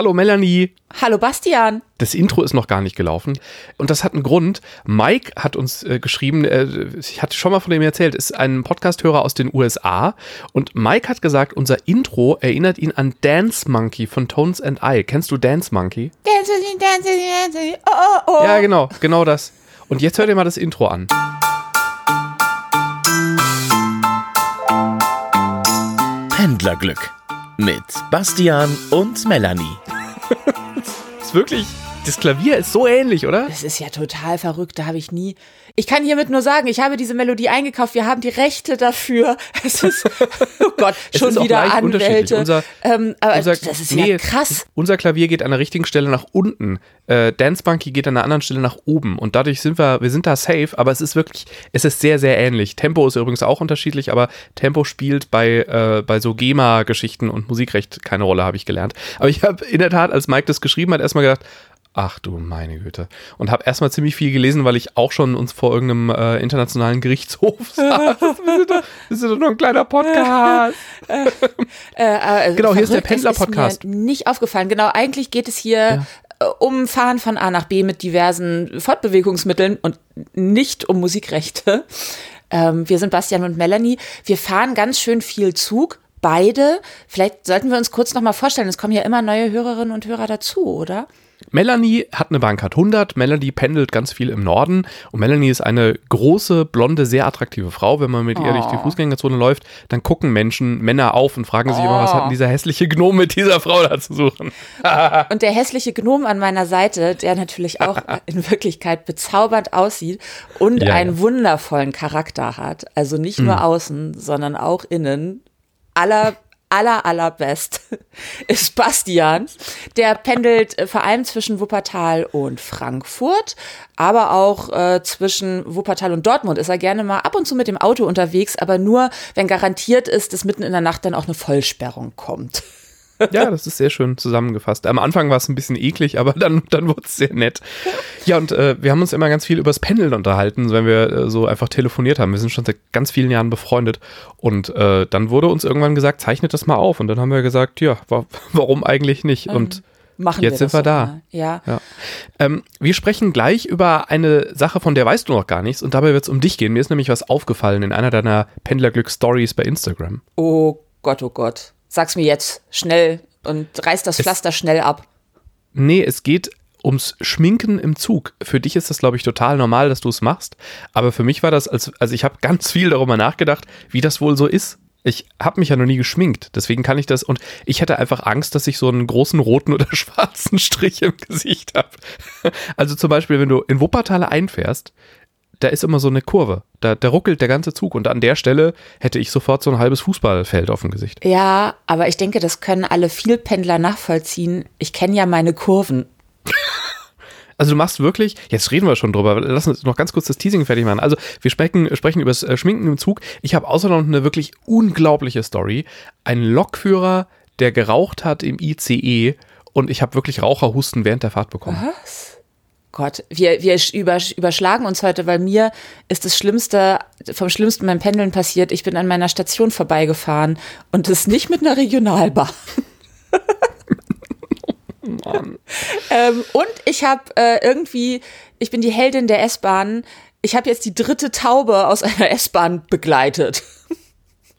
Hallo Melanie. Hallo Bastian. Das Intro ist noch gar nicht gelaufen. Und das hat einen Grund. Mike hat uns äh, geschrieben, äh, ich hatte schon mal von dem erzählt, ist ein Podcasthörer aus den USA. Und Mike hat gesagt, unser Intro erinnert ihn an Dance Monkey von Tones and I. Kennst du Dance Monkey? Dance, dance, dance, oh, oh, oh. Ja, genau, genau das. Und jetzt hört ihr mal das Intro an. Pendlerglück mit Bastian und Melanie. Wirklich, das Klavier ist so ähnlich, oder? Das ist ja total verrückt, da habe ich nie. Ich kann hiermit nur sagen, ich habe diese Melodie eingekauft, wir haben die Rechte dafür. Es ist, oh Gott, schon wieder Anwälte. Unser, ähm, aber unser, das ist nee, ja krass. Unser Klavier geht an der richtigen Stelle nach unten. Äh, Dance Monkey geht an einer anderen Stelle nach oben. Und dadurch sind wir, wir sind da safe, aber es ist wirklich, es ist sehr, sehr ähnlich. Tempo ist übrigens auch unterschiedlich, aber Tempo spielt bei, äh, bei so GEMA-Geschichten und Musikrecht keine Rolle, habe ich gelernt. Aber ich habe in der Tat, als Mike das geschrieben hat, erstmal gedacht, Ach du meine Güte. Und habe erstmal ziemlich viel gelesen, weil ich auch schon uns vor irgendeinem äh, internationalen Gerichtshof saß. wir, sind doch, wir sind doch nur ein kleiner Podcast. äh, äh, genau, hier ist der Pendler-Podcast. Nicht aufgefallen. Genau, eigentlich geht es hier ja. Äh, um Fahren von A nach B mit diversen Fortbewegungsmitteln und nicht um Musikrechte. Ähm, wir sind Bastian und Melanie. Wir fahren ganz schön viel Zug. Beide. Vielleicht sollten wir uns kurz nochmal vorstellen. Es kommen ja immer neue Hörerinnen und Hörer dazu, oder? Melanie hat eine Bahncard 100. Melanie pendelt ganz viel im Norden. Und Melanie ist eine große, blonde, sehr attraktive Frau. Wenn man mit oh. ihr durch die oh. Fußgängerzone läuft, dann gucken Menschen, Männer auf und fragen sich oh. immer, was hat denn dieser hässliche Gnom mit dieser Frau da zu suchen? und der hässliche Gnom an meiner Seite, der natürlich auch in Wirklichkeit bezaubernd aussieht und ja, einen ja. wundervollen Charakter hat. Also nicht nur mhm. außen, sondern auch innen. Aller aller, allerbest ist Bastian. Der pendelt äh, vor allem zwischen Wuppertal und Frankfurt, aber auch äh, zwischen Wuppertal und Dortmund ist er gerne mal ab und zu mit dem Auto unterwegs, aber nur, wenn garantiert ist, dass mitten in der Nacht dann auch eine Vollsperrung kommt. Ja, das ist sehr schön zusammengefasst. Am Anfang war es ein bisschen eklig, aber dann, dann wurde es sehr nett. Ja, und äh, wir haben uns immer ganz viel übers Pendeln unterhalten, wenn wir äh, so einfach telefoniert haben. Wir sind schon seit ganz vielen Jahren befreundet. Und äh, dann wurde uns irgendwann gesagt, zeichnet das mal auf. Und dann haben wir gesagt, ja, wa warum eigentlich nicht? Und Machen Jetzt wir sind wir da. Ja. ja. Ähm, wir sprechen gleich über eine Sache, von der weißt du noch gar nichts. Und dabei wird es um dich gehen. Mir ist nämlich was aufgefallen in einer deiner Pendlerglück-Stories bei Instagram. Oh Gott, oh Gott. Sag's mir jetzt schnell und reiß das Pflaster es, schnell ab. Nee, es geht ums Schminken im Zug. Für dich ist das, glaube ich, total normal, dass du es machst. Aber für mich war das, als, also ich habe ganz viel darüber nachgedacht, wie das wohl so ist. Ich habe mich ja noch nie geschminkt, deswegen kann ich das und ich hatte einfach Angst, dass ich so einen großen roten oder schwarzen Strich im Gesicht habe. Also zum Beispiel, wenn du in Wuppertal einfährst, da ist immer so eine Kurve. Da, da ruckelt der ganze Zug und an der Stelle hätte ich sofort so ein halbes Fußballfeld auf dem Gesicht. Ja, aber ich denke, das können alle Vielpendler nachvollziehen. Ich kenne ja meine Kurven. Also du machst wirklich, jetzt reden wir schon drüber, lass uns noch ganz kurz das Teasing fertig machen. Also wir sprechen, sprechen über das äh, Schminken im Zug. Ich habe außerdem noch eine wirklich unglaubliche Story. Ein Lokführer, der geraucht hat im ICE und ich habe wirklich Raucherhusten während der Fahrt bekommen. Was? Gott, wir, wir überschlagen uns heute, weil mir ist das Schlimmste, vom Schlimmsten beim Pendeln passiert. Ich bin an meiner Station vorbeigefahren und das nicht mit einer Regionalbahn. Ähm, und ich habe äh, irgendwie, ich bin die Heldin der S-Bahn. Ich habe jetzt die dritte Taube aus einer S-Bahn begleitet.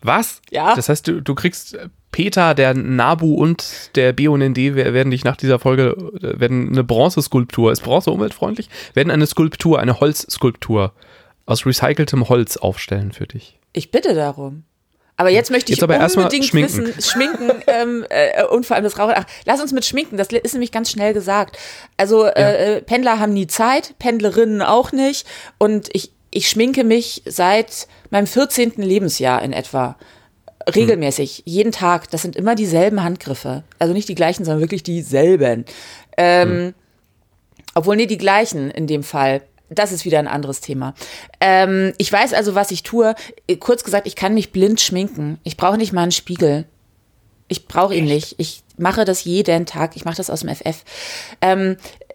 Was? Ja. Das heißt, du, du kriegst Peter, der Nabu und der BUND werden dich nach dieser Folge, werden eine Bronzeskulptur, ist Bronze umweltfreundlich, werden eine Skulptur, eine Holzskulptur aus recyceltem Holz aufstellen für dich. Ich bitte darum. Aber jetzt möchte ich jetzt aber unbedingt schminken. wissen, schminken ähm, äh, und vor allem das Rauchen. Ach, lass uns mit schminken, das ist nämlich ganz schnell gesagt. Also äh, ja. äh, Pendler haben nie Zeit, Pendlerinnen auch nicht. Und ich, ich schminke mich seit meinem 14. Lebensjahr in etwa regelmäßig, hm. jeden Tag. Das sind immer dieselben Handgriffe. Also nicht die gleichen, sondern wirklich dieselben. Ähm, hm. Obwohl, nee, die gleichen in dem Fall. Das ist wieder ein anderes Thema. Ähm, ich weiß also, was ich tue. Kurz gesagt, ich kann mich blind schminken. Ich brauche nicht mal einen Spiegel. Ich brauche ihn nicht. Ich mache das jeden Tag. Ich mache das aus dem FF. Ähm, äh, äh,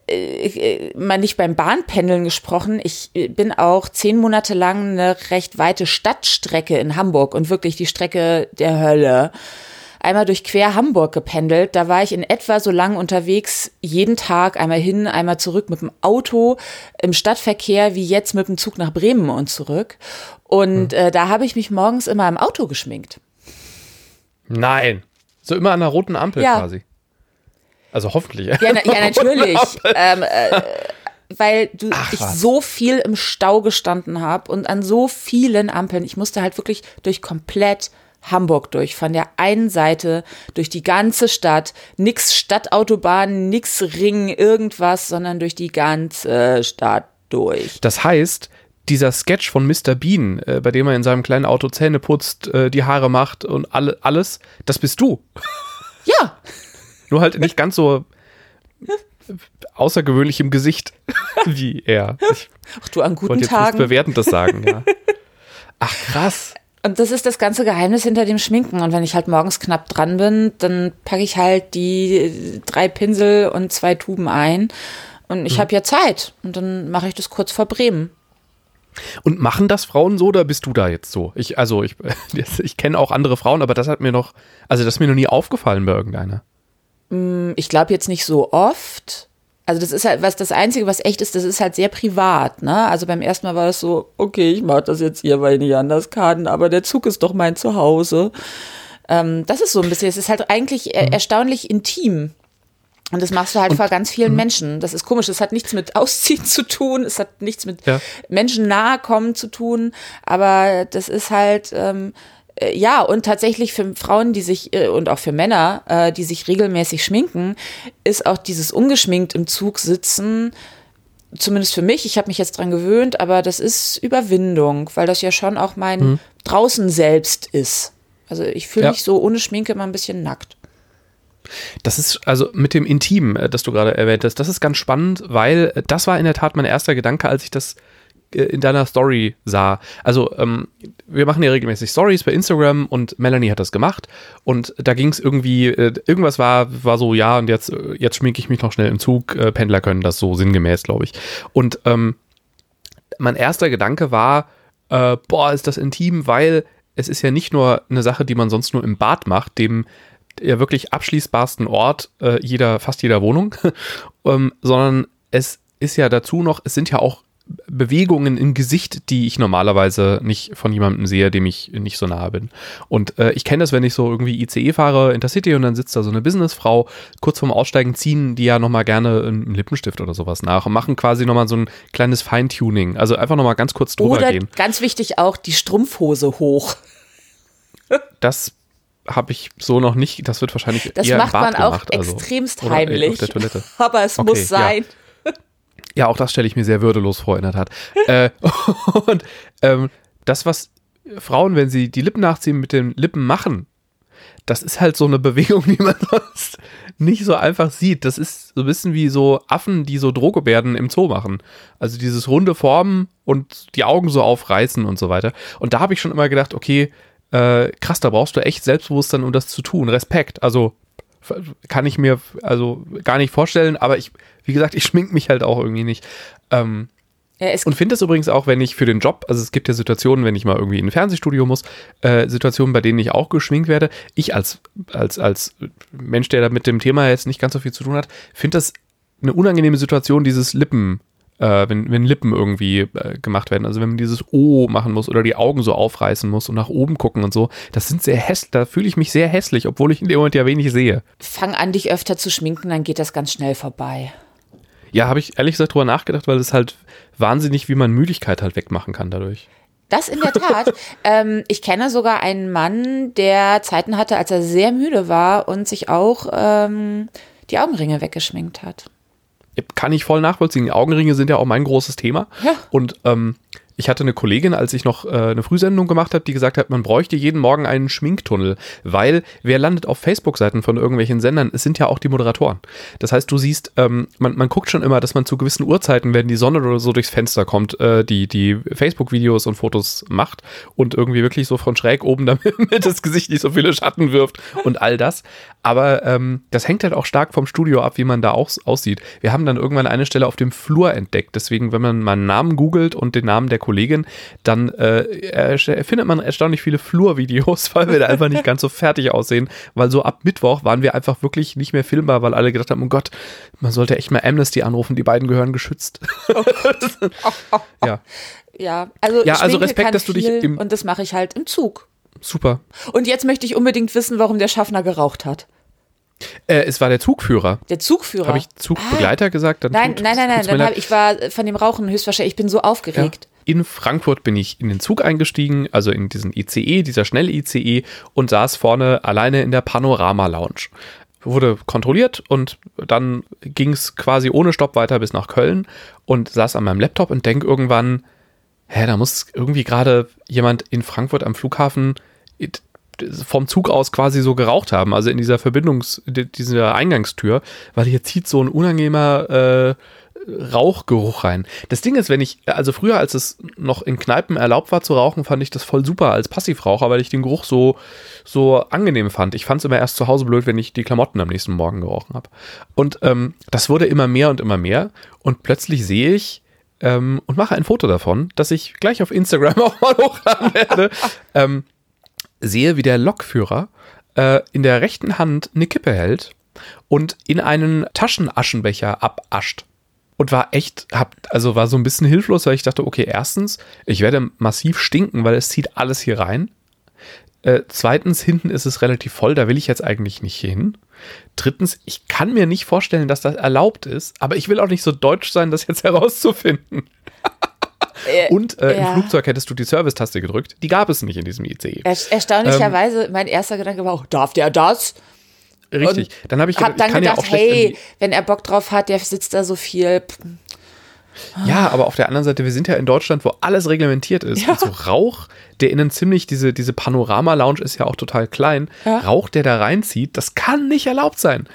mal nicht beim Bahnpendeln gesprochen. Ich äh, bin auch zehn Monate lang eine recht weite Stadtstrecke in Hamburg und wirklich die Strecke der Hölle. einmal durch quer Hamburg gependelt. Da war ich in etwa so lang unterwegs, jeden Tag einmal hin, einmal zurück mit dem Auto im Stadtverkehr wie jetzt mit dem Zug nach Bremen und zurück. Und äh, da habe ich mich morgens immer im Auto geschminkt. Nein. So immer an der roten Ampel Ja. quasi. Also hoffentlich. Ja, na, ja natürlich. ähm, äh, weil du, Ach, ich so viel im Stau gestanden habe und an so vielen Ampeln. Ich musste halt wirklich durch komplett Hamburg durch, von der einen Seite durch die ganze Stadt. Nix Stadtautobahn, nix Ring, irgendwas, sondern durch die ganze Stadt durch. Das heißt, dieser Sketch von Mr. Bean, äh, bei dem er in seinem kleinen Auto Zähne putzt, äh, die Haare macht und alle, alles, das bist du. Ja, Nur halt nicht ganz so außergewöhnlich im Gesicht wie er. Ich ach du an guten wollte jetzt nichts Tagen. Bewertendes sagen, ja. Ach krass. Und das ist das ganze Geheimnis hinter dem Schminken. Und wenn ich halt morgens knapp dran bin, dann packe ich halt die drei Pinsel und zwei Tuben ein. Und Hm. ich habe ja Zeit. Und dann mache ich das kurz vor Bremen. Und machen das Frauen so oder bist du da jetzt so? Ich, also ich, ich kenne auch andere Frauen, aber das hat mir noch, also das ist mir noch nie aufgefallen bei irgendeiner. Ich glaube jetzt nicht so oft. Also das ist halt, was das Einzige, was echt ist, das ist halt sehr privat, ne? Also beim ersten Mal war das so, okay, ich mache das jetzt hier, weil ich nicht anders kann, aber der Zug ist doch mein Zuhause. Ähm, das ist so ein bisschen, es ist halt eigentlich Mhm. er erstaunlich intim. Und das machst du halt vor ganz vielen Menschen. Das ist komisch. Das hat nichts mit Ausziehen zu tun. Es hat nichts mit Ja. Menschen nahe kommen zu tun. Aber das ist halt, ähm, äh, ja, und tatsächlich für Frauen, die sich, äh, und auch für Männer, äh, die sich regelmäßig schminken, ist auch dieses ungeschminkt im Zug sitzen, zumindest für mich, ich habe mich jetzt dran gewöhnt, aber das ist Überwindung, weil das ja schon auch mein draußen selbst ist. Also ich fühle Ja. mich so ohne Schminke immer ein bisschen nackt. Das ist also mit dem Intim, äh, das du gerade erwähnt hast, das ist ganz spannend, weil äh, das war in der Tat mein erster Gedanke, als ich das äh, in deiner Story sah. Also ähm, wir machen ja regelmäßig Stories bei Instagram und Melanie hat das gemacht und da ging es irgendwie, äh, irgendwas war, war so, ja und jetzt, äh, jetzt schminke ich mich noch schnell im Zug, äh, Pendler können das so sinngemäß, glaube ich. Und ähm, mein erster Gedanke war, äh, boah, ist das intim, weil es ist ja nicht nur eine Sache, die man sonst nur im Bad macht, dem ja wirklich abschließbarsten Ort äh, jeder, fast jeder Wohnung, ähm, sondern es ist ja dazu noch, es sind ja auch Bewegungen im Gesicht, die ich normalerweise nicht von jemandem sehe, dem ich nicht so nahe bin. Und äh, ich kenne das, wenn ich so irgendwie ICE fahre, Intercity und dann sitzt da so eine Businessfrau, kurz vorm Aussteigen ziehen die ja nochmal gerne einen Lippenstift oder sowas nach und machen quasi nochmal so ein kleines Feintuning. Also einfach nochmal ganz kurz drüber Oder gehen. ganz wichtig auch die Strumpfhose hoch. Das habe ich so noch nicht, das wird wahrscheinlich Das macht man auch gemacht, also, extremst äh, heimlich. Der Toilette. Aber es Okay, muss sein. Ja, auch das stelle ich mir sehr würdelos vor, in der Tat. äh, und ähm, das, was Frauen, wenn sie die Lippen nachziehen, mit den Lippen machen, das ist halt so eine Bewegung, die man sonst nicht so einfach sieht. Das ist so ein bisschen wie so Affen, die so Drohgebärden im Zoo machen. Also dieses runde Formen und die Augen so aufreißen und so weiter. Und da habe ich schon immer gedacht, okay, äh, krass, da brauchst du echt Selbstbewusstsein, um das zu tun. Respekt. Also kann ich mir also gar nicht vorstellen, aber ich, wie gesagt, ich schmink mich halt auch irgendwie nicht. Ähm, Ja, und finde es übrigens auch, wenn ich für den Job, also es gibt ja Situationen, wenn ich mal irgendwie in ein Fernsehstudio muss, äh, Situationen, bei denen ich auch geschminkt werde. Ich als, als, als Mensch, der da mit dem Thema jetzt nicht ganz so viel zu tun hat, finde das eine unangenehme Situation, dieses Lippen, äh, wenn, wenn Lippen irgendwie äh, gemacht werden. Also wenn man dieses O machen muss oder die Augen so aufreißen muss und nach oben gucken und so. Das sind sehr hässlich, da fühle ich mich sehr hässlich, obwohl ich in dem Moment ja wenig sehe. fang an, dich öfter zu schminken, dann geht das ganz schnell vorbei. Ja, habe ich ehrlich gesagt drüber nachgedacht, weil es halt wahnsinnig, wie man Müdigkeit halt wegmachen kann dadurch. Das in der Tat. ähm, ich kenne sogar einen Mann, der Zeiten hatte, als er sehr müde war und sich auch ähm, die Augenringe weggeschminkt hat. Kann ich voll nachvollziehen. Die Augenringe sind ja auch mein großes Thema. Ja. Und ähm, ich hatte eine Kollegin, als ich noch äh, eine Frühsendung gemacht habe, die gesagt hat, man bräuchte jeden Morgen einen Schminktunnel, weil wer landet auf Facebook-Seiten von irgendwelchen Sendern? Es sind ja auch die Moderatoren. Das heißt, du siehst, ähm, man, man guckt schon immer, dass man zu gewissen Uhrzeiten, wenn die Sonne oder so durchs Fenster kommt, äh, die, die Facebook-Videos und Fotos macht und irgendwie wirklich so von schräg oben, damit das Gesicht nicht so viele Schatten wirft und all das. Aber ähm, das hängt halt auch stark vom Studio ab, wie man da aus, aussieht. Wir haben dann irgendwann eine Stelle auf dem Flur entdeckt. Deswegen, wenn man mal einen Namen googelt und den Namen der Kollegin, dann äh, findet man erstaunlich viele Flurvideos, weil wir da einfach nicht ganz so fertig aussehen, weil so ab Mittwoch waren wir einfach wirklich nicht mehr filmbar, weil alle gedacht haben, oh Gott, man sollte echt mal Amnesty anrufen, die beiden gehören geschützt. Oh ja. Ja, also, ja, also Respekt, dass du dich im und das mache ich halt im Zug. Super. Und jetzt möchte ich unbedingt wissen, warum der Schaffner geraucht hat. Äh, es war der Zugführer. Der Zugführer. Habe ich Zugbegleiter ah. gesagt? Dann nein, tut, nein, nein, nein, nein. ich war von dem Rauchen höchstwahrscheinlich. Ich bin so aufgeregt. Ja. In Frankfurt bin ich in den Zug eingestiegen, also in diesen ICE, dieser schnelle ICE, und saß vorne alleine in der Panorama-Lounge. Wurde kontrolliert und dann ging es quasi ohne Stopp weiter bis nach Köln und saß an meinem Laptop und denke irgendwann, hä, da muss irgendwie gerade jemand in Frankfurt am Flughafen vom Zug aus quasi so geraucht haben, also in dieser Verbindungs-, dieser Eingangstür, weil hier zieht so ein unangenehmer äh, Rauchgeruch rein. Das Ding ist, wenn ich, also früher, als es noch in Kneipen erlaubt war zu rauchen, fand ich das voll super als Passivraucher, weil ich den Geruch so, so angenehm fand. Ich fand es immer erst zu Hause blöd, wenn ich die Klamotten am nächsten Morgen gerochen habe. Und ähm, das wurde immer mehr und immer mehr. Und plötzlich sehe ich, ähm, und mache ein Foto davon, das ich gleich auf Instagram auch mal hochladen werde. ähm, sehe, wie der Lokführer äh, in der rechten Hand eine Kippe hält und in einen Taschenaschenbecher abascht. Und war echt, hab, also war so ein bisschen hilflos, weil ich dachte, okay, erstens, ich werde massiv stinken, weil es zieht alles hier rein. Äh, zweitens, hinten ist es relativ voll, da will ich jetzt eigentlich nicht hin. Drittens, ich kann mir nicht vorstellen, dass das erlaubt ist, aber ich will auch nicht so deutsch sein, das jetzt herauszufinden. Äh, Und äh, ja. im Flugzeug hättest du die Service-Taste gedrückt. Die gab es nicht in diesem ICE. Er erstaunlicherweise, ähm, mein erster Gedanke war auch, darf der das? Richtig. Und dann habe ich, hab dann ich gedacht, ja hey, wenn er Bock drauf hat, der sitzt da so viel. Ja, aber auf der anderen Seite, wir sind ja in Deutschland, wo alles reglementiert ist. Ja. Und so Rauch, der innen ziemlich, diese, diese Panorama-Lounge ist ja auch total klein. Ja. Rauch, der da reinzieht, das kann nicht erlaubt sein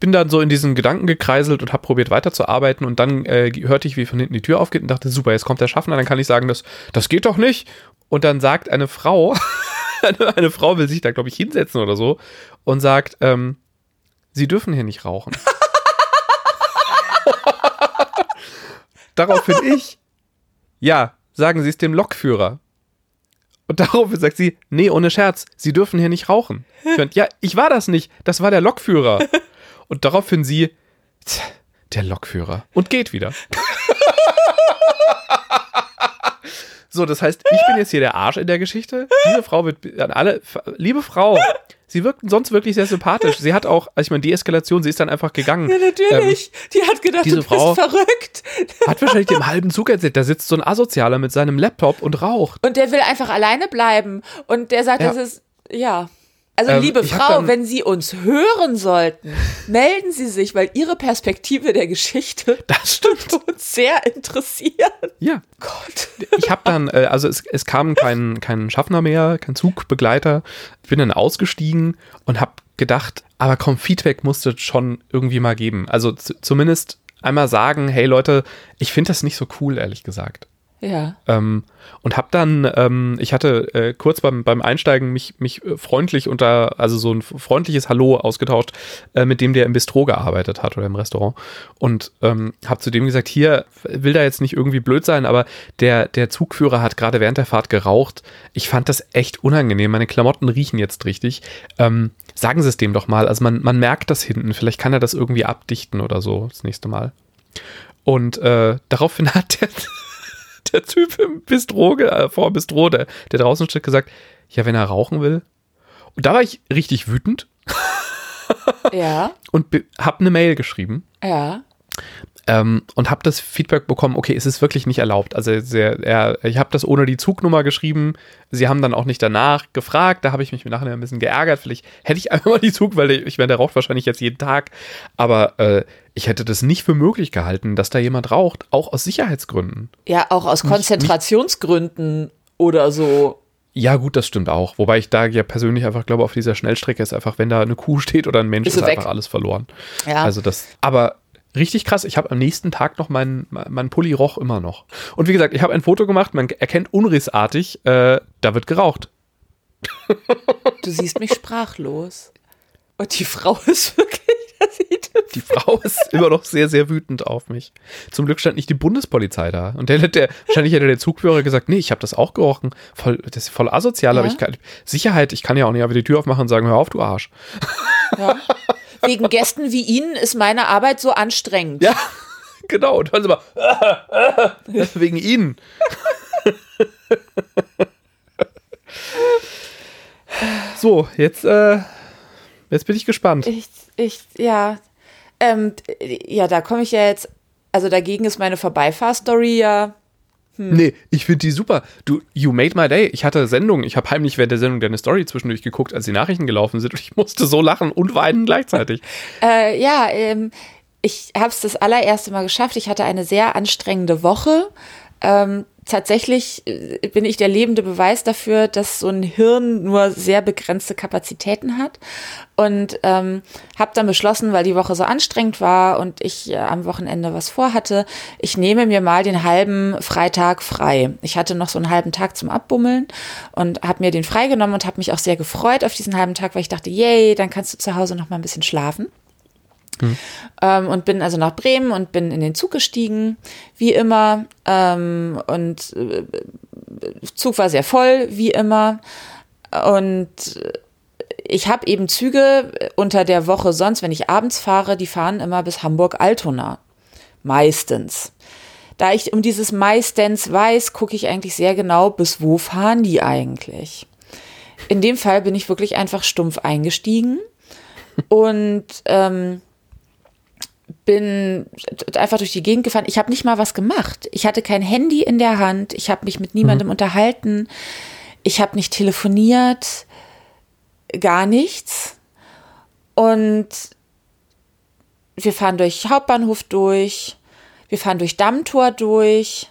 bin dann so in diesen Gedanken gekreiselt und habe probiert weiterzuarbeiten und dann äh, hörte ich, wie von hinten die Tür aufgeht und dachte, super, jetzt kommt der Schaffner, dann kann ich sagen, das, das geht doch nicht. Und dann sagt eine Frau, eine, Frau will sich da, glaube ich, hinsetzen oder so und sagt, ähm, sie dürfen hier nicht rauchen. Daraufhin ich, ja, sagen Sie es dem Lokführer. Und daraufhin sagt sie, nee, ohne Scherz, Sie dürfen hier nicht rauchen. Ich meinte, ja, ich war das nicht, das war der Lokführer. Und daraufhin sie, der Lokführer. Und geht wieder. so, das heißt, ich bin jetzt hier der Arsch in der Geschichte. Diese Frau wird an alle, liebe Frau, sie wirkt sonst wirklich sehr sympathisch. Sie hat auch, also ich meine, die Eskalation, sie ist dann einfach gegangen. Ja, natürlich. Ähm, die hat gedacht, diese du bist Frau verrückt. Hat wahrscheinlich dem halben Zug erzählt, da sitzt so ein Asozialer mit seinem Laptop und raucht. Und der will einfach alleine bleiben. Und der sagt, ja. das ist, ja. Also ähm, liebe Frau, wenn Sie uns hören sollten, melden Sie sich, weil Ihre Perspektive der Geschichte das stimmt. uns sehr interessiert. Ja. Gott. Ich habe dann, äh, also es, es kam kein, kein Schaffner mehr, kein Zugbegleiter. Ich bin dann ausgestiegen und habe gedacht, aber komm, Feedback musste schon irgendwie mal geben. Also zumindest einmal sagen, hey Leute, ich finde das nicht so cool, ehrlich gesagt. Ja. Ähm, und habe dann, ähm, ich hatte äh, kurz beim, beim Einsteigen mich, mich äh, freundlich unter, also so ein freundliches Hallo ausgetauscht, äh, mit dem der im Bistro gearbeitet hat oder im Restaurant. Und ähm, habe zu dem gesagt, hier, will da jetzt nicht irgendwie blöd sein, aber der, der Zugführer hat gerade während der Fahrt geraucht. Ich fand das echt unangenehm. Meine Klamotten riechen jetzt richtig. Ähm, sagen Sie es dem doch mal. Also man, man merkt das hinten. Vielleicht kann er das irgendwie abdichten oder so das nächste Mal. Und äh, daraufhin hat der der Typ im Bistro, äh, vor Bistro, der, der draußen steht, gesagt, ja, wenn er rauchen will. Und da war ich richtig wütend. ja. Und hab eine Mail geschrieben. Ja. Ähm, und habe das Feedback bekommen, okay, es ist wirklich nicht erlaubt. Also sehr, er, ich habe das ohne die Zugnummer geschrieben. Sie haben dann auch nicht danach gefragt. Da habe ich mich nachher ein bisschen geärgert. Vielleicht hätte ich einfach mal die Zug, weil ich, ich meine, der raucht wahrscheinlich jetzt jeden Tag. Aber äh, ich hätte das nicht für möglich gehalten, dass da jemand raucht, auch aus Sicherheitsgründen. Ja, auch aus Konzentrationsgründen nicht, oder so. Ja, gut, das stimmt auch. Wobei ich da ja persönlich einfach glaube, auf dieser Schnellstrecke ist einfach, wenn da eine Kuh steht oder ein Mensch, ist, ist einfach alles verloren. Ja. Also das, aber richtig krass. Ich habe am nächsten Tag noch meinen mein Pulli roch immer noch. Und wie gesagt, ich habe ein Foto gemacht, man erkennt unrissartig, äh, da wird geraucht. Du siehst mich sprachlos. Und die Frau ist wirklich, Die Frau ist immer noch sehr, sehr wütend auf mich. Zum Glück stand nicht die Bundespolizei da. Und der, der wahrscheinlich hätte der Zugführer gesagt, nee, ich habe das auch gerochen. Voll, das ist voll asozial, Ja. aber ich kann, Sicherheit, ich kann ja auch nicht einfach die Tür aufmachen und sagen, hör auf, du Arsch. Ja. Wegen Gästen wie Ihnen ist meine Arbeit so anstrengend. Ja, genau. Und dann sind wir, wegen ihnen. so, jetzt, äh, jetzt bin ich gespannt. Ich, ich, ja. Ähm, ja, da komme ich ja jetzt, also dagegen ist meine Vorbeifahrstory ja. Nee, ich finde die super. Du, you made my day. Ich hatte Sendung. Ich habe heimlich während der Sendung deine Story zwischendurch geguckt, als die Nachrichten gelaufen sind. Und ich musste so lachen und weinen gleichzeitig. Äh, ja, ähm, ich habe es das allererste Mal geschafft. Ich hatte eine sehr anstrengende Woche. Ähm, tatsächlich äh, bin ich der lebende Beweis dafür, dass so ein Hirn nur sehr begrenzte Kapazitäten hat. Und ähm, habe dann beschlossen, weil die Woche so anstrengend war und ich äh, am Wochenende was vorhatte, ich nehme mir mal den halben Freitag frei. Ich hatte noch so einen halben Tag zum Abbummeln und habe mir den freigenommen und habe mich auch sehr gefreut auf diesen halben Tag, weil ich dachte, yay, dann kannst du zu Hause noch mal ein bisschen schlafen. Ähm, und bin also nach Bremen und bin in den Zug gestiegen, wie immer. Ähm, und äh, Zug war sehr voll, wie immer. Und ich habe eben Züge unter der Woche sonst, wenn ich abends fahre, die fahren immer bis Hamburg-Altona. Meistens. Da ich um dieses meistens weiß, gucke ich eigentlich sehr genau, bis wo fahren die eigentlich. In dem Fall bin ich wirklich einfach stumpf eingestiegen und ähm, bin einfach durch die Gegend gefahren. Ich habe nicht mal was gemacht. Ich hatte kein Handy in der Hand. Ich habe mich mit niemandem unterhalten. Ich habe nicht telefoniert. Gar nichts. Und wir fahren durch Hauptbahnhof durch. Wir fahren durch Dammtor durch.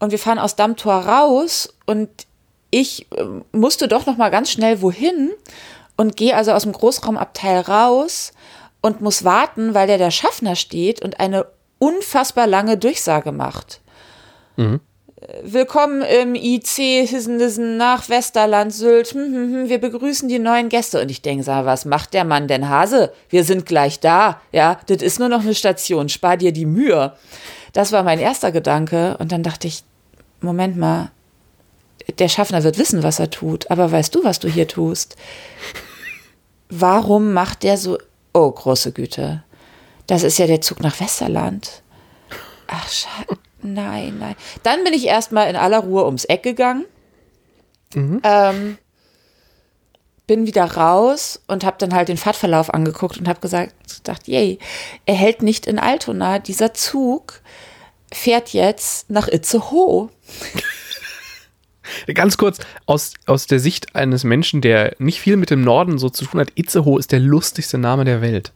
Und wir fahren aus Dammtor raus. Und ich äh, musste doch noch mal ganz schnell wohin und gehe also aus dem Großraumabteil raus und muss warten, weil der der Schaffner steht und eine unfassbar lange Durchsage macht. Äh, Willkommen im IC Hissen nach Westerland, Sylt. Hm, hm, hm, wir begrüßen die neuen Gäste. Und ich denke, sag, was macht der Mann denn Hase? Wir sind gleich da. Ja, das ist nur noch eine Station. Spar dir die Mühe. Das war mein erster Gedanke. Und dann dachte ich, Moment mal, der Schaffner wird wissen, was er tut. Aber weißt du, was du hier tust? Warum macht der so, oh, große Güte. Das ist ja der Zug nach Westerland. Ach, schade. Nein, nein. Dann bin ich erstmal in aller Ruhe ums Eck gegangen. Ähm, bin wieder raus und habe dann halt den Fahrtverlauf angeguckt und habe gesagt, gedacht, yay, er hält nicht in Altona. Dieser Zug fährt jetzt nach Itzehoe. Ganz kurz, aus, aus der Sicht eines Menschen, der nicht viel mit dem Norden so zu tun hat, Itzehoe ist der lustigste Name der Welt.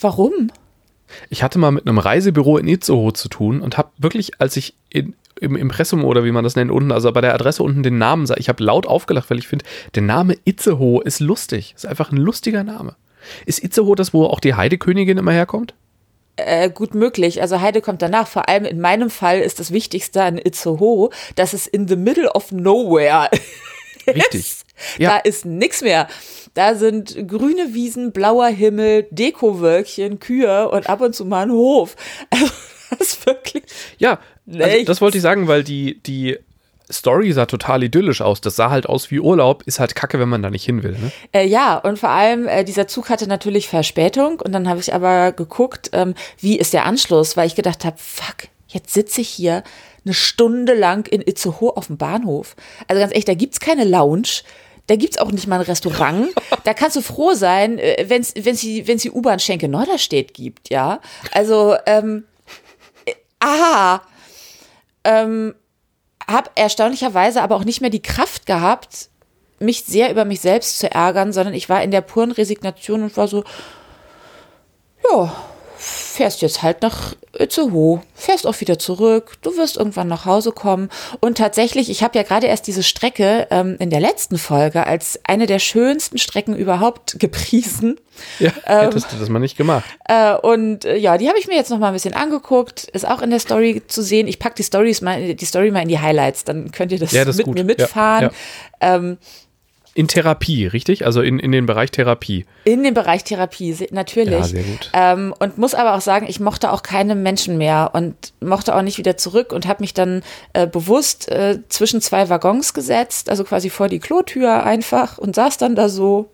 Warum? Ich hatte mal mit einem Reisebüro in Itzehoe zu tun und habe wirklich, als ich in, im Impressum oder wie man das nennt, unten, also bei der Adresse unten den Namen sah, ich habe laut aufgelacht, weil ich finde, der Name Itzehoe ist lustig. Ist einfach ein lustiger Name. Ist Itzehoe das, wo auch die Heidekönigin immer herkommt? Äh, gut möglich. Also Heide kommt danach. Vor allem in meinem Fall ist das Wichtigste an Itzehoe, dass es in the middle of nowhere Richtig. ist. Ja. Da ist nichts mehr. Da sind grüne Wiesen, blauer Himmel, Dekowölkchen, Kühe und ab und zu mal ein Hof. Also, das ist wirklich. Ja, also das wollte ich sagen, weil die, die Story sah total idyllisch aus. Das sah halt aus wie Urlaub, ist halt kacke, wenn man da nicht hin will. Ne? Äh, ja, und vor allem, äh, dieser Zug hatte natürlich Verspätung und dann habe ich aber geguckt, ähm, wie ist der Anschluss, weil ich gedacht habe, fuck, jetzt sitze ich hier eine Stunde lang in Itzehoe auf dem Bahnhof. Also ganz echt, da gibt's keine Lounge. Da gibt's auch nicht mal ein Restaurant. Da kannst du froh sein, äh, wenn's wenn's die, wenn's die U-Bahn Schenke Norderstedt gibt, ja. Also, ähm, äh, aha. Ähm, habe erstaunlicherweise aber auch nicht mehr die Kraft gehabt, mich sehr über mich selbst zu ärgern, sondern ich war in der puren Resignation und war so, ja, fährst jetzt halt nach Itzehoe, fährst auch wieder zurück, du wirst irgendwann nach Hause kommen. Und tatsächlich, ich habe ja gerade erst diese Strecke ähm, in der letzten Folge als eine der schönsten Strecken überhaupt gepriesen. Ja, hättest du das mal nicht gemacht. Äh, und äh, ja, die habe ich mir jetzt noch mal ein bisschen angeguckt. Ist auch in der Story zu sehen. Ich pack die Stories mal, die Story mal in die Highlights, dann könnt ihr das, Ja, das mit gut. mir Ja, mitfahren. ja. Ähm, In Therapie, richtig? Also in, in den Bereich Therapie. In den Bereich Therapie, natürlich. Ja, sehr gut. Ähm, und muss aber auch sagen, ich mochte auch keine Menschen mehr und mochte auch nicht wieder zurück und habe mich dann äh, bewusst äh, zwischen zwei Waggons gesetzt, also quasi vor die Klotür einfach und saß dann da so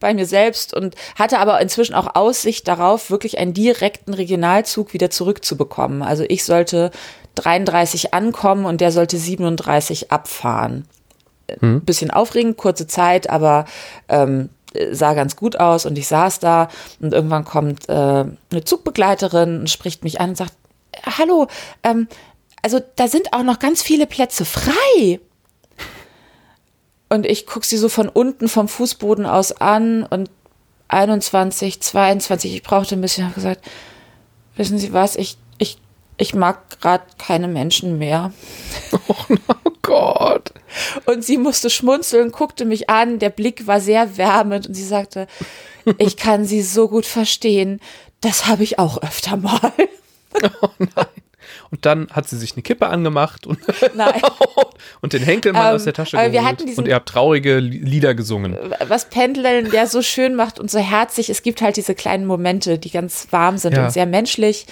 bei mir selbst und hatte aber inzwischen auch Aussicht darauf, wirklich einen direkten Regionalzug wieder zurückzubekommen. Also ich sollte 33 ankommen und der sollte 37 abfahren hm. bisschen aufregend, kurze Zeit, aber ähm, sah ganz gut aus und ich saß da und irgendwann kommt äh, eine Zugbegleiterin und spricht mich an und sagt, hallo, ähm, also da sind auch noch ganz viele Plätze frei. Und ich gucke sie so von unten vom Fußboden aus an und 21, 22, ich brauchte ein bisschen, habe gesagt, wissen Sie was, ich, ich, mag gerade keine Menschen mehr. Oh, oh Gott. Und sie musste schmunzeln, guckte mich an, der Blick war sehr wärmend und sie sagte, ich kann sie so gut verstehen, das habe ich auch öfter mal. Oh nein. Und dann hat sie sich eine Kippe angemacht und, und den Henkelmann ähm, aus der Tasche geholt. und ihr habt traurige Lieder gesungen. Was Pendeln ja so schön macht und so herzig. Es gibt halt diese kleinen Momente, die ganz warm sind ja. und sehr menschlich.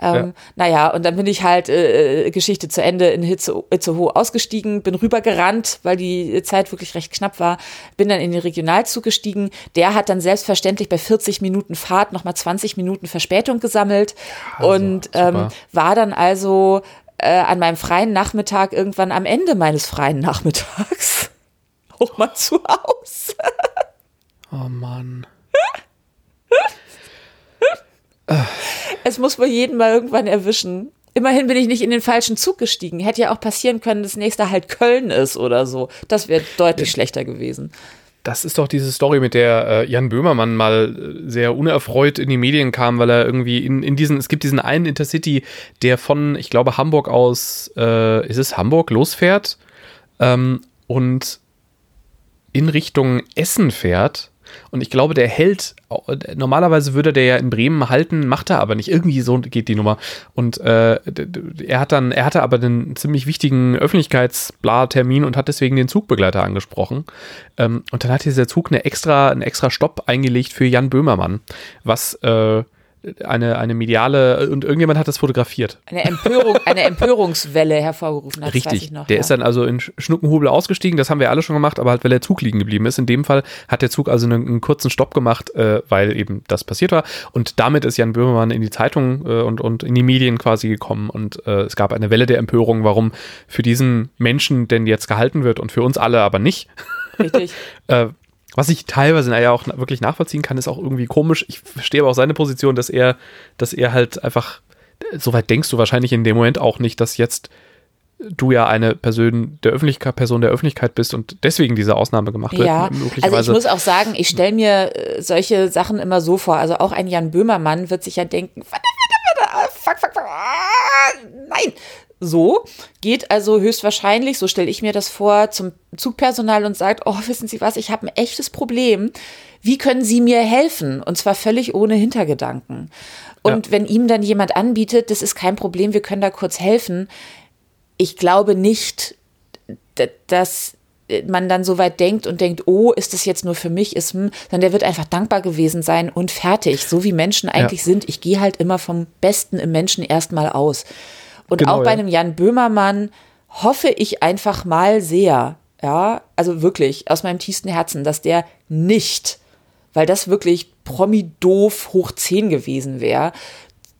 Ähm, ja. Naja, und dann bin ich halt äh, äh Geschichte zu Ende in Hitze, Itzehoe ausgestiegen, bin rübergerannt, weil die Zeit wirklich recht knapp war, bin dann in den Regionalzug gestiegen. Der hat dann selbstverständlich bei 40 Minuten Fahrt nochmal 20 Minuten Verspätung gesammelt also, und ähm, war dann also äh, an meinem freien Nachmittag irgendwann am Ende meines freien Nachmittags auch mal zu Hause. oh Mann. Es muss wohl jeden mal irgendwann erwischen. Immerhin bin ich nicht in den falschen Zug gestiegen. Hätte ja auch passieren können, dass das nächste halt Köln ist oder so. Das wäre deutlich schlechter gewesen. Das ist doch diese Story, mit der äh, Jan Böhmermann mal äh, sehr unerfreut in die Medien kam, weil er irgendwie in, in diesen, es gibt diesen einen Intercity, der von, ich glaube, Hamburg aus, äh, ist es Hamburg, losfährt ähm, und in Richtung Essen fährt und ich glaube, der hält, normalerweise würde der ja in Bremen halten, macht er aber nicht. Irgendwie so geht die Nummer. Und äh, er hat dann, er hatte aber einen ziemlich wichtigen Öffentlichkeitsbla-Termin und hat deswegen den Zugbegleiter angesprochen. Ähm, und dann hat dieser Zug eine extra, einen extra Stopp eingelegt für Jan Böhmermann, was äh, eine, eine mediale, und irgendjemand hat das fotografiert. Eine Empörung, eine Empörungswelle hervorgerufen hat. Richtig. Noch, der ja. ist dann also in Schnuckenhubel ausgestiegen, das haben wir alle schon gemacht, aber halt, weil der Zug liegen geblieben ist. In dem Fall hat der Zug also einen, einen kurzen Stopp gemacht, äh, weil eben das passiert war. Und damit ist Jan Böhmermann in die Zeitung äh, und, und in die Medien quasi gekommen. Und äh, es gab eine Welle der Empörung, warum für diesen Menschen denn jetzt gehalten wird und für uns alle aber nicht. Richtig. was ich teilweise ja auch wirklich nachvollziehen kann, ist auch irgendwie komisch. Ich verstehe aber auch seine Position, dass er, dass er halt einfach, soweit denkst du wahrscheinlich in dem Moment auch nicht, dass jetzt du ja eine Person der Öffentlichkeit, Person der Öffentlichkeit bist und deswegen diese Ausnahme gemacht wird. Ja, also ich muss auch sagen, ich stelle mir äh, solche Sachen immer so vor. Also auch ein Jan Böhmermann wird sich ja denken, warte, fuck, fuck, fuck, ah, nein, so, geht also höchstwahrscheinlich, so stelle ich mir das vor, zum Zugpersonal und sagt, oh, wissen Sie was, ich habe ein echtes Problem. Wie können Sie mir helfen? Und zwar völlig ohne Hintergedanken. Und ja. wenn ihm dann jemand anbietet, das ist kein Problem, wir können da kurz helfen. Ich glaube nicht, dass man dann so weit denkt und denkt, oh, ist das jetzt nur für mich, ist, hm, sondern der wird einfach dankbar gewesen sein und fertig, so wie Menschen eigentlich ja. sind. Ich gehe halt immer vom Besten im Menschen erstmal aus. Und genau, auch bei einem Jan Böhmermann hoffe ich einfach mal sehr, ja, also wirklich aus meinem tiefsten Herzen, dass der nicht, weil das wirklich Promi-doof hoch 10 gewesen wäre,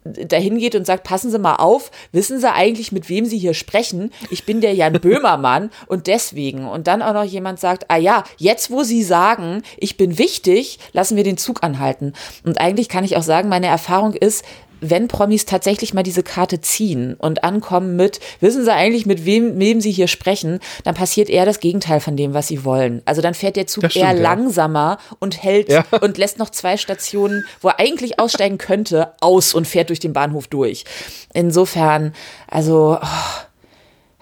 dahin geht und sagt, passen Sie mal auf, wissen Sie eigentlich, mit wem Sie hier sprechen? Ich bin der Jan Böhmermann und deswegen. Und dann auch noch jemand sagt, ah ja, jetzt wo Sie sagen, ich bin wichtig, lassen wir den Zug anhalten. Und eigentlich kann ich auch sagen, meine Erfahrung ist, wenn Promis tatsächlich mal diese Karte ziehen und ankommen mit, wissen sie eigentlich, mit wem, wem sie hier sprechen, dann passiert eher das Gegenteil von dem, was sie wollen. Also dann fährt der Zug stimmt, eher ja. langsamer und hält ja. und lässt noch zwei Stationen, wo er eigentlich aussteigen könnte, aus und fährt durch den Bahnhof durch. Insofern, also. Oh,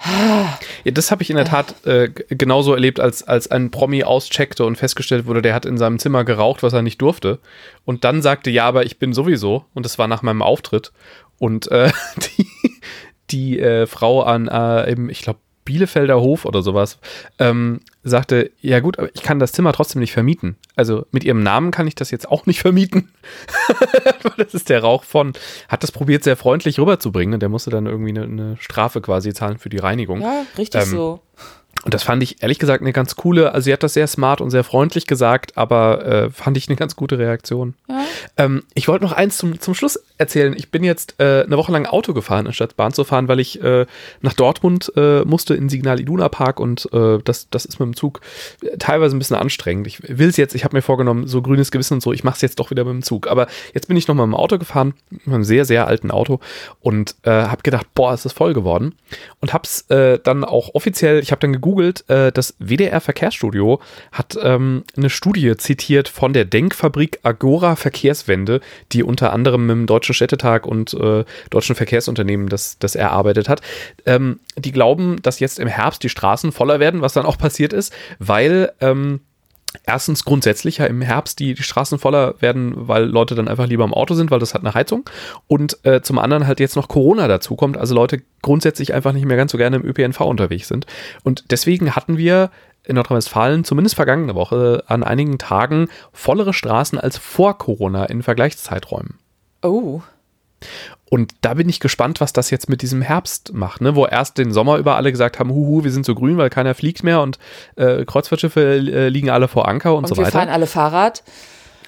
ja, das habe ich in der Tat äh, genauso erlebt, als, als ein Promi auscheckte und festgestellt wurde, der hat in seinem Zimmer geraucht, was er nicht durfte. Und dann sagte, ja, aber ich bin sowieso. Und das war nach meinem Auftritt. Und äh, die, die äh, Frau an, äh, im, ich glaube, Bielefelder Hof oder sowas, ähm, sagte, ja gut, aber ich kann das Zimmer trotzdem nicht vermieten. Also mit ihrem Namen kann ich das jetzt auch nicht vermieten. das ist der Rauch von. Hat das probiert, sehr freundlich rüberzubringen und der musste dann irgendwie eine, eine Strafe quasi zahlen für die Reinigung. Ja, richtig ähm, so. Und das fand ich ehrlich gesagt eine ganz coole, also sie hat das sehr smart und sehr freundlich gesagt, aber äh, fand ich eine ganz gute Reaktion. Ja. Ähm, ich wollte noch eins zum, zum Schluss erzählen. Ich bin jetzt äh, eine Woche lang Auto gefahren, anstatt Bahn zu fahren, weil ich äh, nach Dortmund äh, musste in Signal Iduna Park und äh, das, das ist mit dem Zug teilweise ein bisschen anstrengend. Ich will es jetzt, ich habe mir vorgenommen, so grünes Gewissen und so, ich mache es jetzt doch wieder mit dem Zug. Aber jetzt bin ich nochmal mit dem Auto gefahren, mit einem sehr, sehr alten Auto und äh, habe gedacht, boah, ist das voll geworden. Und habe es dann auch offiziell, ich habe dann gegoogelt, das WDR Verkehrsstudio hat ähm, eine Studie zitiert von der Denkfabrik Agora Verkehrswende, die unter anderem mit dem Deutschen Städtetag und äh, Deutschen Verkehrsunternehmen das, das erarbeitet hat. Ähm, die glauben, dass jetzt im Herbst die Straßen voller werden, was dann auch passiert ist, weil ähm, erstens grundsätzlich im Herbst die, die Straßen voller werden, weil Leute dann einfach lieber im Auto sind, weil das hat eine Heizung. Und äh, zum anderen halt jetzt noch Corona dazukommt, also Leute grundsätzlich einfach nicht mehr ganz so gerne im ÖPNV unterwegs sind. Und deswegen hatten wir in Nordrhein-Westfalen zumindest vergangene Woche an einigen Tagen vollere Straßen als vor Corona in Vergleichszeiträumen. Oh. Und da bin ich gespannt, was das jetzt mit diesem Herbst macht, ne? wo erst den Sommer über alle gesagt haben, huhu, wir sind so grün, weil keiner fliegt mehr und äh, Kreuzfahrtschiffe äh, liegen alle vor Anker und, und so weiter. wir fahren alle Fahrrad.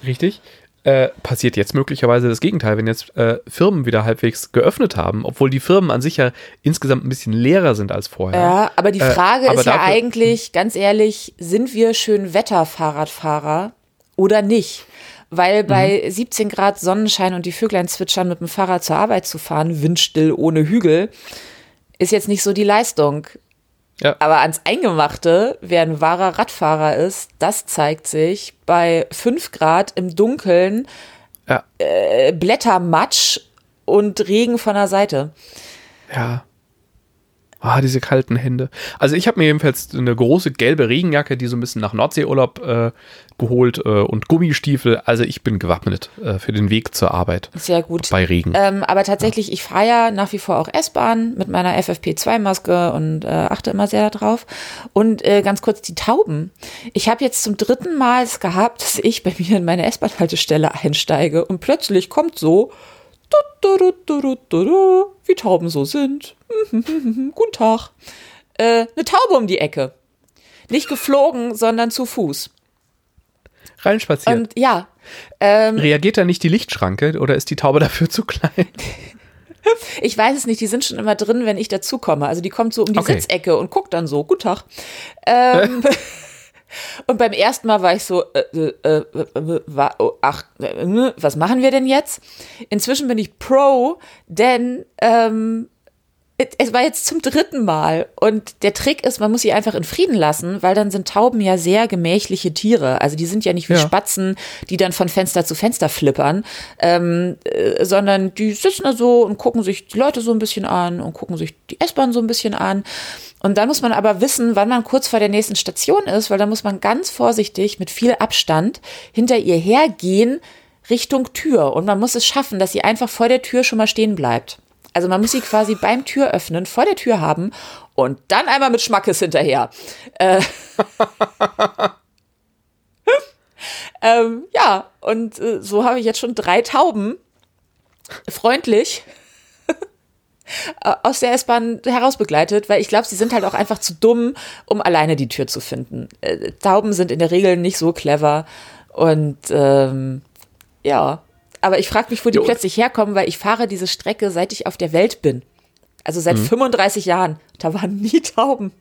Richtig. Äh, passiert jetzt möglicherweise das Gegenteil, wenn jetzt äh, Firmen wieder halbwegs geöffnet haben, obwohl die Firmen an sich ja insgesamt ein bisschen leerer sind als vorher. Ja, aber die äh, Frage aber ist ja eigentlich, ganz ehrlich, sind wir schön Wetter-Fahrradfahrer oder nicht? Weil bei mhm. 17 Grad Sonnenschein und die Vöglein zwitschern mit dem Fahrrad zur Arbeit zu fahren, windstill ohne Hügel, ist jetzt nicht so die Leistung. Ja. Aber ans Eingemachte, wer ein wahrer Radfahrer ist, das zeigt sich bei 5 Grad im Dunkeln, ja. äh, Blättermatsch und Regen von der Seite. Ja. Ah, diese kalten Hände. Also ich habe mir jedenfalls eine große gelbe Regenjacke, die so ein bisschen nach Nordseeurlaub äh, geholt äh, und Gummistiefel. Also ich bin gewappnet äh, für den Weg zur Arbeit. Sehr gut. Bei Regen. Ähm, aber tatsächlich, ich fahre ja nach wie vor auch S-Bahn mit meiner FFP2-Maske und äh, achte immer sehr darauf. Und äh, ganz kurz die Tauben. Ich habe jetzt zum dritten Mal es gehabt, dass ich bei mir in meine S-Bahn-Haltestelle einsteige und plötzlich kommt so wie Tauben so sind. Guten Tag. Äh, eine Taube um die Ecke. Nicht geflogen, sondern zu Fuß. Reinspaziert. Und ja. Ähm, Reagiert da nicht die Lichtschranke oder ist die Taube dafür zu klein? ich weiß es nicht, die sind schon immer drin, wenn ich dazukomme. Also die kommt so um die okay. Sitzecke und guckt dann so, guten Tag. Ähm, Und beim ersten Mal war ich so, äh, äh, äh, war, oh, ach, äh, was machen wir denn jetzt? Inzwischen bin ich Pro, denn ähm, es war jetzt zum dritten Mal. Und der Trick ist, man muss sie einfach in Frieden lassen, weil dann sind Tauben ja sehr gemächliche Tiere. Also die sind ja nicht wie ja. Spatzen, die dann von Fenster zu Fenster flippern, ähm, äh, sondern die sitzen da so und gucken sich die Leute so ein bisschen an und gucken sich die S-Bahn so ein bisschen an. Und dann muss man aber wissen, wann man kurz vor der nächsten Station ist, weil da muss man ganz vorsichtig mit viel Abstand hinter ihr hergehen Richtung Tür. Und man muss es schaffen, dass sie einfach vor der Tür schon mal stehen bleibt. Also man muss sie quasi beim Türöffnen vor der Tür haben und dann einmal mit Schmackes hinterher. Äh, ähm, ja, und äh, so habe ich jetzt schon drei Tauben freundlich aus der S-Bahn herausbegleitet, weil ich glaube, sie sind halt auch einfach zu dumm, um alleine die Tür zu finden. Äh, Tauben sind in der Regel nicht so clever und ähm, ja, aber ich frage mich, wo die jo. plötzlich herkommen, weil ich fahre diese Strecke, seit ich auf der Welt bin. Also seit mhm. 35 Jahren. Da waren nie Tauben.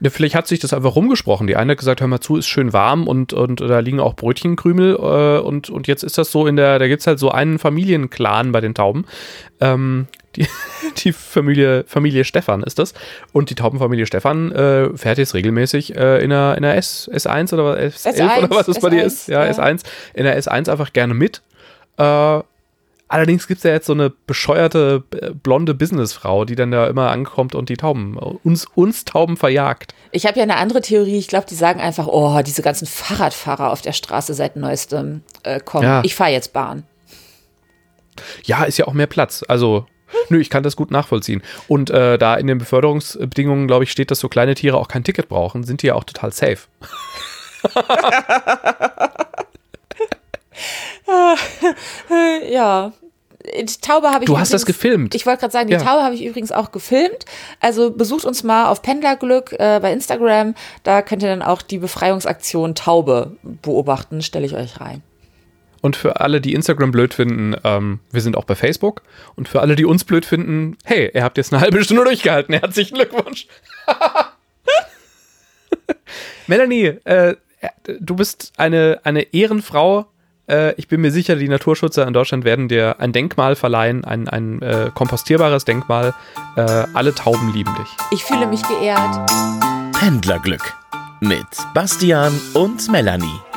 Ja, vielleicht hat sich das einfach rumgesprochen. Die eine hat gesagt, hör mal zu, ist schön warm und, und da liegen auch Brötchenkrümel äh, und, und jetzt ist das so in der, da gibt es halt so einen Familienclan bei den Tauben. Ähm, die, die Familie, Familie Stefan ist das. Und die Taubenfamilie Stefan äh, fährt jetzt regelmäßig äh, in der, in der S, S1 oder S11 S1, oder was es bei dir ist. Ja, ja, S1. In der S1 einfach gerne mit. Äh, allerdings gibt es ja jetzt so eine bescheuerte äh, blonde Businessfrau, die dann da immer ankommt und die Tauben, uns, uns Tauben verjagt. Ich habe ja eine andere Theorie. Ich glaube, die sagen einfach, oh, diese ganzen Fahrradfahrer auf der Straße seit neuestem äh, kommen. Ja. Ich fahre jetzt Bahn. Ja, ist ja auch mehr Platz. Also Nö, ich kann das gut nachvollziehen. Und äh, da in den Beförderungsbedingungen, glaube ich, steht, dass so kleine Tiere auch kein Ticket brauchen, sind die ja auch total safe. ja. Die Taube habe ich. Du hast das gefilmt. Ich wollte gerade sagen, die Ja. Taube habe ich übrigens auch gefilmt. Also besucht uns mal auf Pendlerglück äh, bei Instagram. Da könnt ihr dann auch die Befreiungsaktion Taube beobachten. Stelle ich euch rein. Und für alle, die Instagram blöd finden, ähm, wir sind auch bei Facebook. Und für alle, die uns blöd finden, hey, ihr habt jetzt eine halbe Stunde durchgehalten. Herzlichen Glückwunsch. Melanie, äh, du bist eine, eine Ehrenfrau. Äh, ich bin mir sicher, die Naturschützer in Deutschland werden dir ein Denkmal verleihen, ein, ein äh, kompostierbares Denkmal. Äh, alle Tauben lieben dich. Ich fühle mich geehrt. Pendlerglück mit Bastian und Melanie.